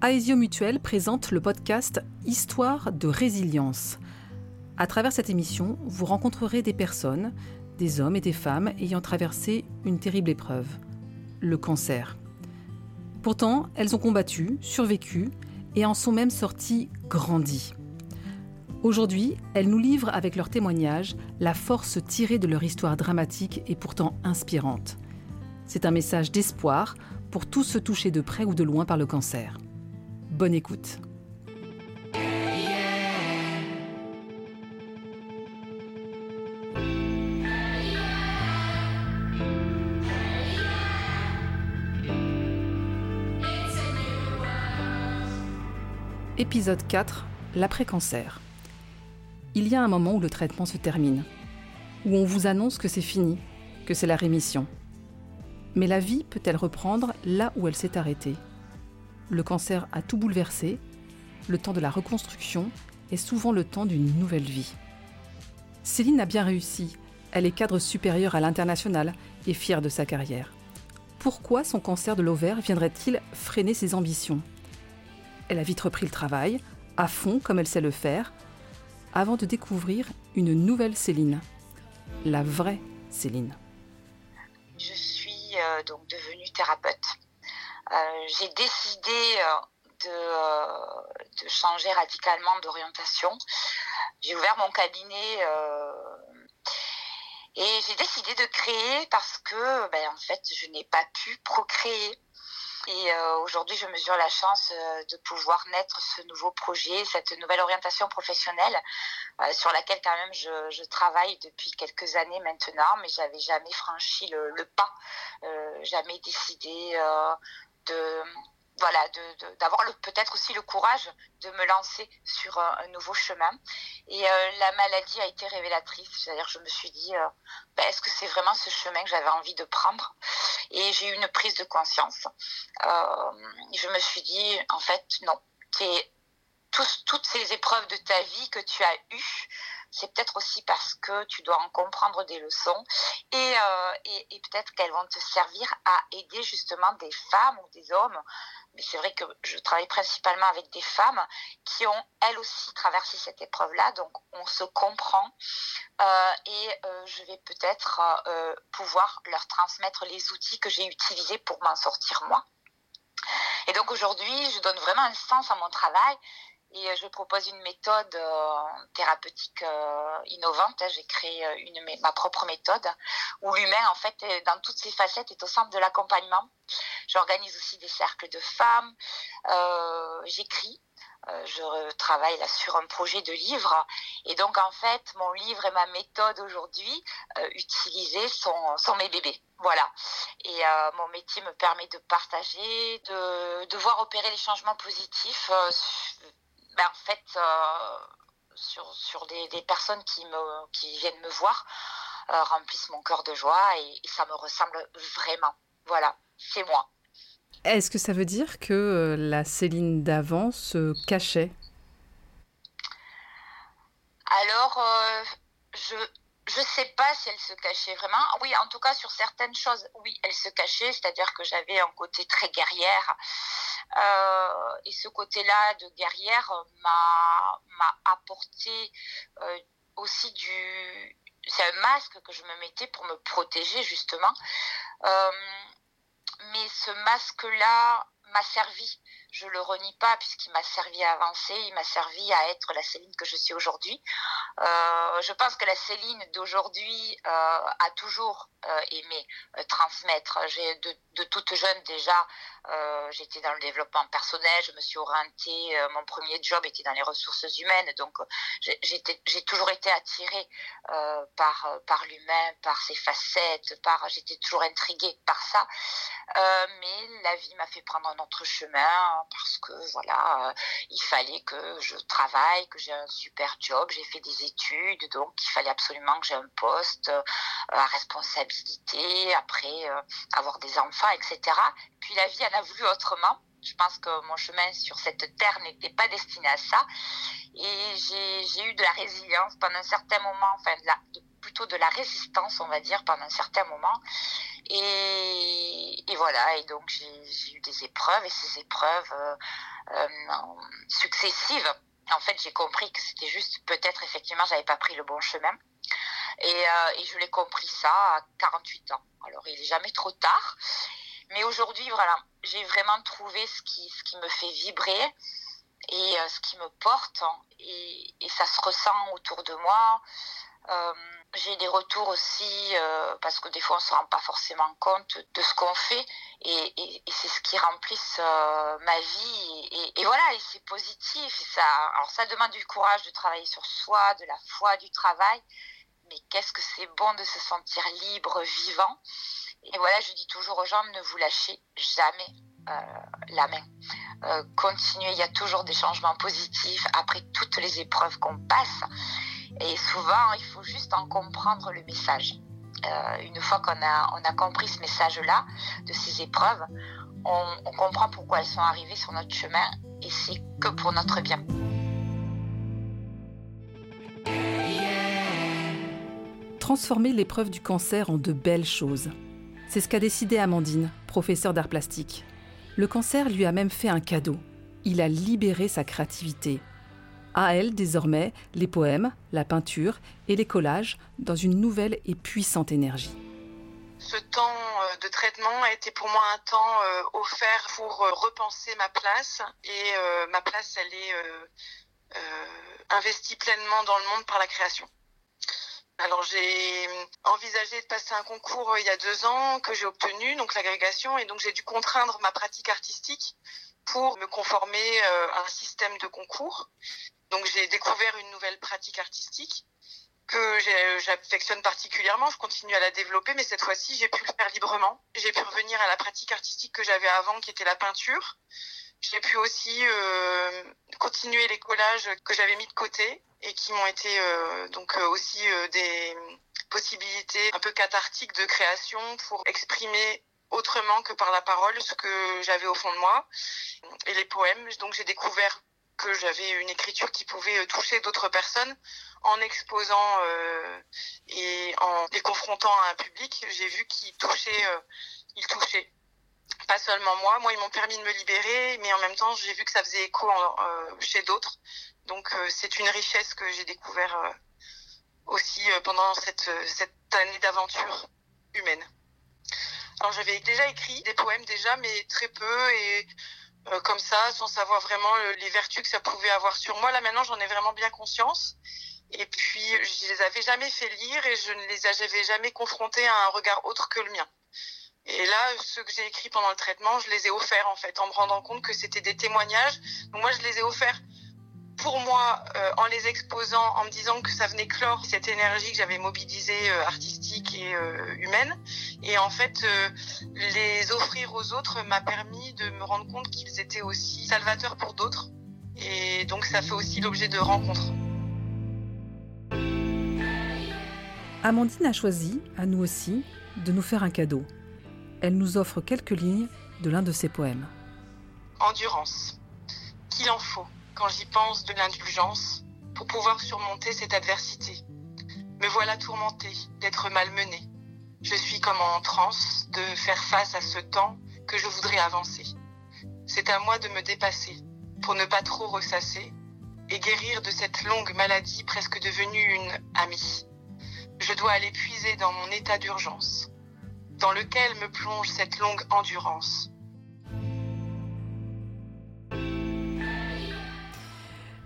Aesio Mutuel présente le podcast Histoire de résilience. À travers cette émission, vous rencontrerez des personnes, des hommes et des femmes ayant traversé une terrible épreuve, le cancer. Pourtant, elles ont combattu, survécu et en sont même sorties grandies. Aujourd'hui, elles nous livrent avec leurs témoignages la force tirée de leur histoire dramatique et pourtant inspirante. C'est un message d'espoir pour tous ceux touchés de près ou de loin par le cancer. Bonne écoute. Épisode 4 L'après-cancer. Il y a un moment où le traitement se termine, où on vous annonce que c'est fini, que c'est la rémission. Mais la vie peut-elle reprendre là où elle s'est arrêtée? Le cancer a tout bouleversé, le temps de la reconstruction est souvent le temps d'une nouvelle vie. Céline a bien réussi, elle est cadre supérieur à l'international et fière de sa carrière. Pourquoi son cancer de l'ovaire viendrait-il freiner ses ambitions? Elle a vite repris le travail, à fond comme elle sait le faire, avant de découvrir une nouvelle Céline, la vraie Céline. Je suis euh, donc devenue thérapeute j'ai décidé euh, de, euh, de, changer radicalement d'orientation. J'ai ouvert mon cabinet et j'ai décidé de créer parce que, ben, en fait, je n'ai pas pu procréer. Et aujourd'hui, je mesure la chance de pouvoir naître ce nouveau projet, cette nouvelle orientation professionnelle sur laquelle quand même je, travaille depuis quelques années maintenant, mais j'avais jamais franchi le pas, jamais décidé voilà, d'avoir peut-être aussi le courage de me lancer sur un, nouveau chemin. Et euh, la maladie a été révélatrice. C'est-à-dire, je me suis dit, euh, ben, est-ce que c'est vraiment ce chemin que j'avais envie de prendre? Et j'ai eu une prise de conscience. Euh, je me suis dit, en fait, non. toutes ces épreuves de ta vie que tu as eues, c'est peut-être aussi parce que tu dois en comprendre des leçons euh, et, peut-être qu'elles vont te servir à aider justement des femmes ou des hommes. Mais c'est vrai que je travaille principalement avec des femmes qui ont elles aussi traversé cette épreuve-là, donc on se comprend euh, et euh, je vais peut-être pouvoir leur transmettre les outils que j'ai utilisés pour m'en sortir moi. Et donc aujourd'hui, je donne vraiment un sens à mon travail et euh, je propose une méthode euh, thérapeutique euh, innovante. J'ai créé une, ma propre méthode où l'humain, en fait, dans toutes ses facettes, est au centre de l'accompagnement. J'organise aussi des cercles de femmes. J'écris. je travaille là sur un projet de livre. Et donc, en fait, mon livre et ma méthode aujourd'hui utilisée sont, sont mes bébés. Voilà. Et mon métier me permet de partager, de, de voir opérer les changements positifs ben, en fait, euh, sur, sur des, des, personnes qui, me, qui viennent me voir, euh, remplissent mon cœur de joie et, ça me ressemble vraiment. Voilà, c'est moi. Est-ce que ça veut dire que euh, la Céline d'avant se cachait? Alors, je je sais pas si elle se cachait vraiment. Oui, en tout cas sur certaines choses, oui, elle se cachait, c'est-à-dire que j'avais un côté très guerrière. Euh, et ce côté-là de guerrière m'a apporté euh, aussi du c'est un masque que je me mettais pour me protéger justement. Euh, mais ce masque-là m'a servi je le renie pas puisqu'il m'a servi à avancer, il m'a servi à être la Céline que je suis aujourd'hui. Euh, je pense que la Céline d'aujourd'hui euh, a toujours euh, aimé transmettre. De, toute jeune déjà, j'étais dans le développement personnel, je me suis orientée, mon premier job était dans les ressources humaines, donc j'ai toujours été attirée par par l'humain, par ses facettes, par j'étais toujours intriguée par ça. mais la vie m'a fait prendre un autre chemin parce que voilà, euh, il fallait que je travaille, que j'ai un super job, j'ai fait des études, donc il fallait absolument que j'ai un poste euh, à responsabilité, après euh, avoir des enfants, etc. Puis la vie en a voulu autrement. Je pense que mon chemin sur cette terre n'était pas destiné à ça. Et j'ai eu de la résilience pendant un certain moment, enfin de plutôt de la résistance, on va dire, pendant un certain moment. Et, voilà, et donc j'ai eu des épreuves, et ces épreuves euh, euh, successives, en fait, j'ai compris que c'était juste peut-être effectivement, j'avais pas pris le bon chemin. Et, et je l'ai compris ça à 48 ans. Alors, il est jamais trop tard. Mais aujourd'hui, voilà, j'ai vraiment trouvé ce qui, ce qui me fait vibrer et ce qui me porte. Et, et, ça se ressent autour de moi. Euh, j'ai des retours aussi euh, parce que des fois on se rend pas forcément compte de ce qu'on fait et, c'est ce qui remplisse euh, ma vie et, voilà et c'est positif. Ça alors ça demande du courage de travailler sur soi de la foi du travail mais qu'est-ce que c'est bon de se sentir libre vivant? Et voilà je dis toujours aux gens ne vous lâchez jamais la main. Continuez il y a toujours des changements positifs après toutes les épreuves qu'on passe et souvent, il faut juste en comprendre le message. Euh, une fois qu'on a, on a compris ce message-là, de ces épreuves, on, comprend pourquoi elles sont arrivées sur notre chemin et c'est que pour notre bien. Transformer l'épreuve du cancer en de belles choses. C'est ce qu'a décidé Amandine, professeure d'art plastique. Le cancer lui a même fait un cadeau. Il a libéré sa créativité, à elle, désormais, les poèmes, la peinture et les collages dans une nouvelle et puissante énergie. Ce temps euh, de traitement a été pour moi un temps euh, offert pour euh, repenser ma place et ma place, elle est investie pleinement dans le monde par la création. Alors j'ai envisagé de passer un concours il y a deux ans que j'ai obtenu, donc l'agrégation, et donc j'ai dû contraindre ma pratique artistique pour me conformer à un système de concours. Donc j'ai découvert une nouvelle pratique artistique que j'affectionne particulièrement. Je continue à la développer, mais cette fois-ci, j'ai pu le faire librement. J'ai pu revenir à la pratique artistique que j'avais avant, qui était la peinture. J'ai pu aussi euh, continuer les collages que j'avais mis de côté et qui m'ont été euh, donc euh, aussi des possibilités un peu cathartiques de création pour exprimer autrement que par la parole ce que j'avais au fond de moi et les poèmes. Donc j'ai découvert que j'avais une écriture qui pouvait euh, toucher d'autres personnes en exposant euh, et en les confrontant à un public. J'ai vu qu'ils touchaient, euh, pas seulement moi. Moi, ils m'ont permis de me libérer, mais en même temps, j'ai vu que ça faisait écho chez d'autres. Donc, c'est une richesse que j'ai découvert aussi pendant cette, cette année d'aventure humaine. Alors, j'avais déjà écrit des poèmes déjà, mais très peu et euh, comme ça, sans savoir vraiment les vertus que ça pouvait avoir sur moi. Là maintenant, j'en ai vraiment bien conscience. Et puis, je les avais jamais fait lire et je ne les avais jamais confrontés à un regard autre que le mien. Et là, ceux que j'ai écrits pendant le traitement, je les ai offerts en fait, en me rendant compte que c'était des témoignages. Donc moi, je les ai offerts pour moi, euh, en les exposant, en me disant que ça venait clore cette énergie que j'avais mobilisée euh, artistique et euh, humaine. Et en fait, les offrir aux autres m'a permis de me rendre compte qu'ils étaient aussi salvateurs pour d'autres. Et donc ça fait aussi l'objet de rencontres. Amandine a choisi, à nous aussi, de nous faire un cadeau. Elle nous offre quelques lignes de l'un de ses poèmes. Endurance. Qu'il en faut quand j'y pense, de l'indulgence pour pouvoir surmonter cette adversité. Me voilà tourmentée d'être malmenée. Je suis comme en transe de faire face à ce temps que je voudrais avancer. C'est à moi de me dépasser pour ne pas trop ressasser et guérir de cette longue maladie presque devenue une amie. Je dois aller puiser dans mon état d'urgence, dans lequel me plonge cette longue endurance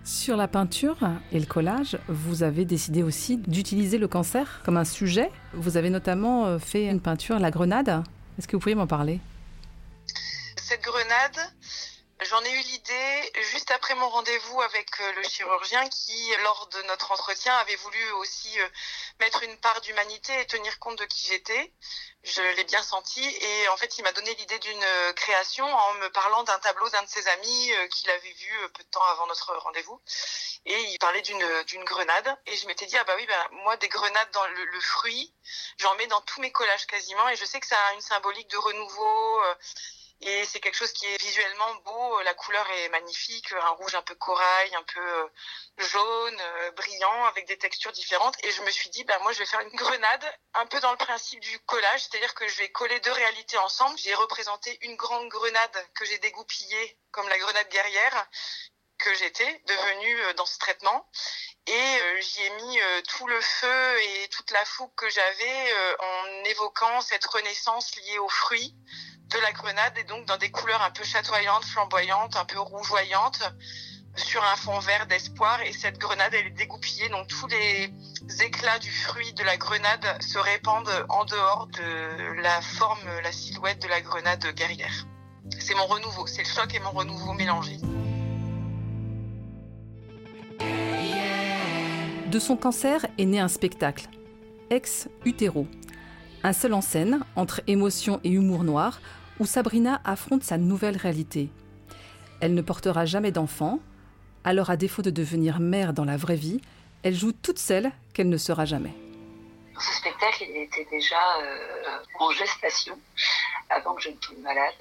Sur la peinture et le collage, vous avez décidé aussi d'utiliser le cancer comme un sujet. Vous avez notamment euh, fait une peinture, la grenade. Est-ce que vous pouvez m'en parler? Cette grenade, J'en ai eu l'idée juste après mon rendez-vous avec euh, le chirurgien qui, lors de notre entretien, avait voulu aussi euh, mettre une part d'humanité et tenir compte de qui j'étais. Je l'ai bien senti et en fait, il m'a donné l'idée d'une euh, création en me parlant d'un tableau d'un de ses amis qu'il avait vu peu de temps avant notre rendez-vous. Et il parlait d'une grenade et je m'étais dit ah bah oui bah moi des grenades dans le, le fruit, j'en mets dans tous mes collages quasiment et je sais que ça a une symbolique de renouveau Et c'est quelque chose qui est visuellement beau. La couleur est magnifique, un rouge un peu corail, un peu euh, jaune, euh, brillant, avec des textures différentes. Et je me suis dit, bah, moi, je vais faire une grenade, un peu dans le principe du collage, c'est-à-dire que je vais coller deux réalités ensemble. J'ai représenté une grande grenade que j'ai dégoupillée comme la grenade guerrière que j'étais devenue euh, dans ce traitement. Et j'y ai mis tout le feu et toute la fougue que j'avais en évoquant cette renaissance liée aux fruits de la grenade et donc dans des couleurs un peu chatoyantes, flamboyantes, un peu rougeoyantes sur un fond vert d'espoir et cette grenade elle est dégoupillée donc tous les éclats du fruit de la grenade se répandent en dehors de la forme, la silhouette de la grenade guerrière. C'est mon renouveau, c'est le choc et mon renouveau mélangé. De son cancer est né un spectacle, Ex Utero, un seul en scène entre émotion et humour noir où Sabrina affronte sa nouvelle réalité. Elle ne portera jamais d'enfant, alors à défaut de devenir mère dans la vraie vie, elle joue toute celle qu'elle ne sera jamais. Ce spectacle il était déjà euh, en gestation avant que je ne tombe malade.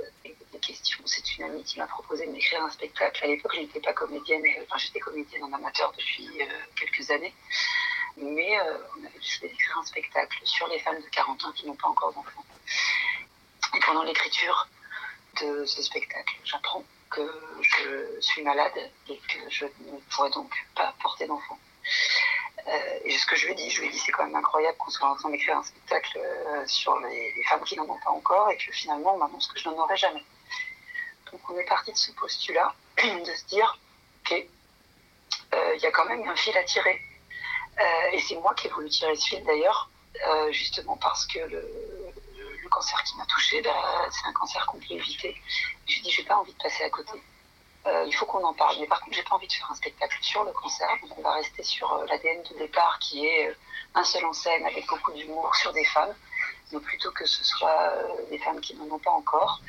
C'est une amie qui m'a proposé de m'écrire un spectacle. À l'époque, je n'étais pas comédienne, enfin j'étais comédienne en amateur depuis euh, quelques années. Mais euh, on avait décidé d'écrire un spectacle sur les femmes de 40 ans qui n'ont pas encore d'enfants. Et pendant l'écriture de ce spectacle, j'apprends que je suis malade et que je ne pourrais donc pas porter d'enfant. Euh, et ce que je lui dit, je lui dit c'est quand même incroyable qu'on soit en train d'écrire un spectacle euh, sur les, femmes qui n'en ont pas encore et que finalement on m'annonce que je n'en aurai jamais. Donc on est parti de ce postulat, de se dire, ok, euh, il y a quand même un fil à tirer. et c'est moi qui ai voulu tirer ce fil d'ailleurs, justement parce que le, cancer qui m'a touchée, bah, c'est un cancer qu'on peut éviter. Je dis, j'ai pas envie de passer à côté. Euh, il faut qu'on en parle. Mais par contre, j'ai pas envie de faire un spectacle sur le cancer. Donc, on va rester sur euh, l'ADN de départ qui est euh, un seul en scène avec beaucoup d'humour sur des femmes. Mais plutôt que ce soit des femmes qui n'en ont pas encore,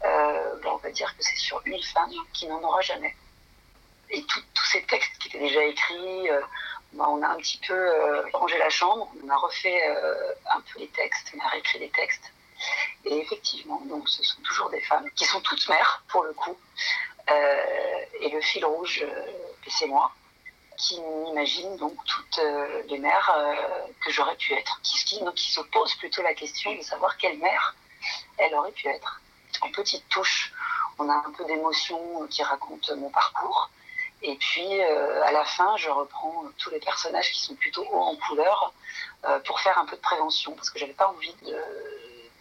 bah, on va dire que c'est sur une femme qui n'en aura jamais. Et tous ces textes qui étaient déjà écrits, bah, on a un petit peu rangé la chambre, on a refait un peu les textes, on a réécrit les textes. Et effectivement, donc ce sont toujours des femmes qui sont toutes mères pour le coup. Euh, et le fil rouge, euh, c'est moi qui m'imagine donc toutes euh, les mères que j'aurais pu être, qui, qui, se pose plutôt la question de savoir quelle mère elle aurait pu être. En petite touche, on a un peu d'émotion qui raconte mon parcours. Et puis, à la fin, je reprends tous les personnages qui sont plutôt hauts en couleur pour faire un peu de prévention, parce que j'avais pas envie de,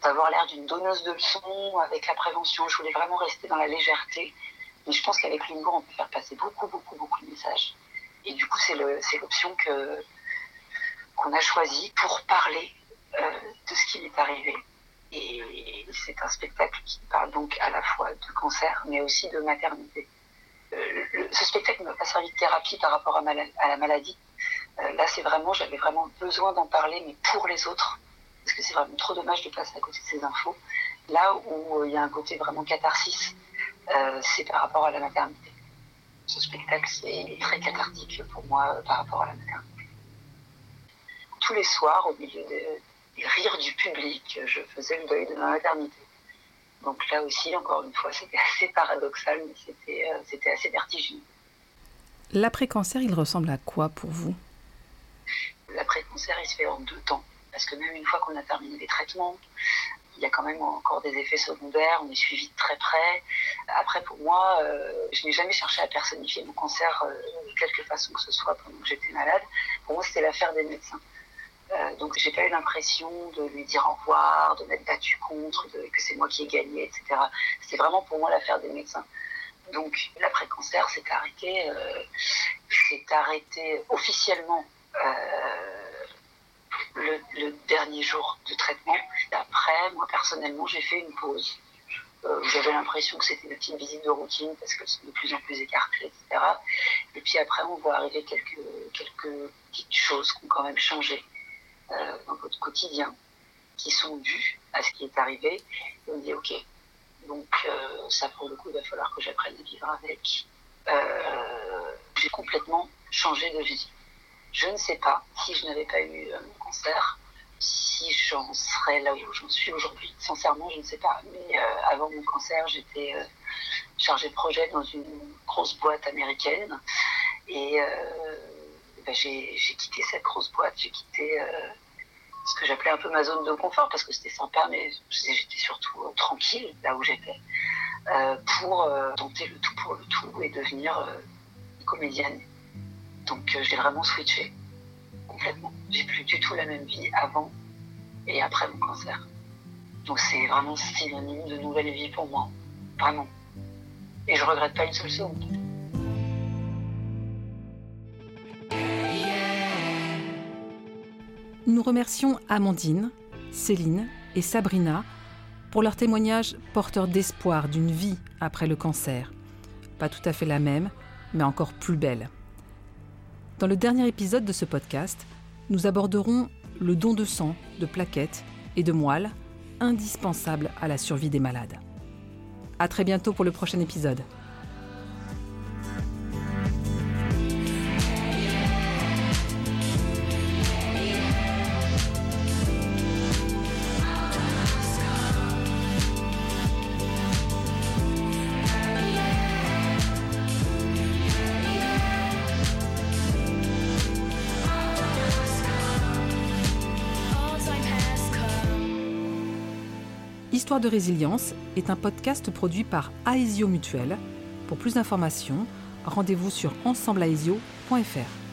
d'avoir l'air d'une donneuse de leçons avec la prévention. Je voulais vraiment rester dans la légèreté. Mais je pense qu'avec l'humour, on peut faire passer beaucoup, beaucoup, beaucoup de messages. Et du coup, c'est l'option qu'on a choisie pour parler euh, de ce qui m'est arrivé. Et c'est un spectacle qui parle donc à la fois de cancer, mais aussi de maternité. Euh, ce spectacle ne m'a pas servi de thérapie par rapport à, à la maladie. Euh, là, c'est vraiment, j'avais vraiment besoin d'en parler, mais pour les autres, parce que c'est vraiment trop dommage de passer à côté de ces infos. Là où euh, il y a un côté vraiment catharsis, euh, c'est par rapport à la maternité. Ce spectacle, c'est très cathartique pour moi euh, par rapport à la maternité. Tous les soirs, au milieu des rires du public, je faisais le deuil de ma maternité. Donc là aussi, encore une fois, c'était assez paradoxal, mais c'était assez vertigineux. L'après-cancer, il ressemble à quoi pour vous? L'après-cancer, il se fait en deux temps parce que même une fois qu'on a terminé les traitements, il y a quand même encore des effets secondaires, on est suivi de très près. Après, pour moi, euh, je n'ai jamais cherché à personnifier mon cancer euh, de quelque façon que ce soit pendant que j'étais malade. Pour moi, c'était l'affaire des médecins. Euh, donc, j'ai pas eu l'impression de lui dire au revoir, de m'être battu contre, que c'est moi qui ai gagné, etc. C'était vraiment pour moi l'affaire des médecins. Donc, l'après-cancer s'est arrêté, s'est arrêté officiellement le, dernier jour de traitement. Après, moi personnellement, j'ai fait une pause. Euh, J'avais l'impression que c'était une petite visite de routine parce que c'est de plus en plus écarté, etc. Et puis après, on voit arriver quelques, quelques petites choses qui ont quand même changé euh, dans votre quotidien, qui sont dues à ce qui est arrivé. Et on dit, OK, donc euh, ça pour le coup, il va falloir que j'apprenne à vivre avec. Euh, j'ai complètement changé de vie. Je ne sais pas si je n'avais pas eu mon cancer, si j'en serais là où j'en suis aujourd'hui. Sincèrement, je ne sais pas. Mais euh, avant mon cancer, j'étais euh, chargée de projet dans une grosse boîte américaine. Et ben, j'ai quitté cette grosse boîte. J'ai quitté ce que j'appelais un peu ma zone de confort parce que c'était sympa, mais j'étais surtout tranquille là où j'étais. pour tenter le tout pour le tout et devenir comédienne. Donc j'ai vraiment switché complètement. J'ai plus du tout la même vie avant et après mon cancer. Donc c'est vraiment synonyme de nouvelle vie pour moi. Vraiment. Et je regrette pas une seule seconde. Nous remercions Amandine, Céline et Sabrina pour leur témoignage porteur d'espoir d'une vie après le cancer. Pas tout à fait la même, mais encore plus belle. Dans le dernier épisode de ce podcast, nous aborderons le don de sang, de plaquettes et de moelle, indispensable à la survie des malades. À très bientôt pour le prochain épisode. Histoire de résilience est un podcast produit par Aesio Mutuel. Pour plus d'informations, rendez-vous sur ensembleaesio.fr.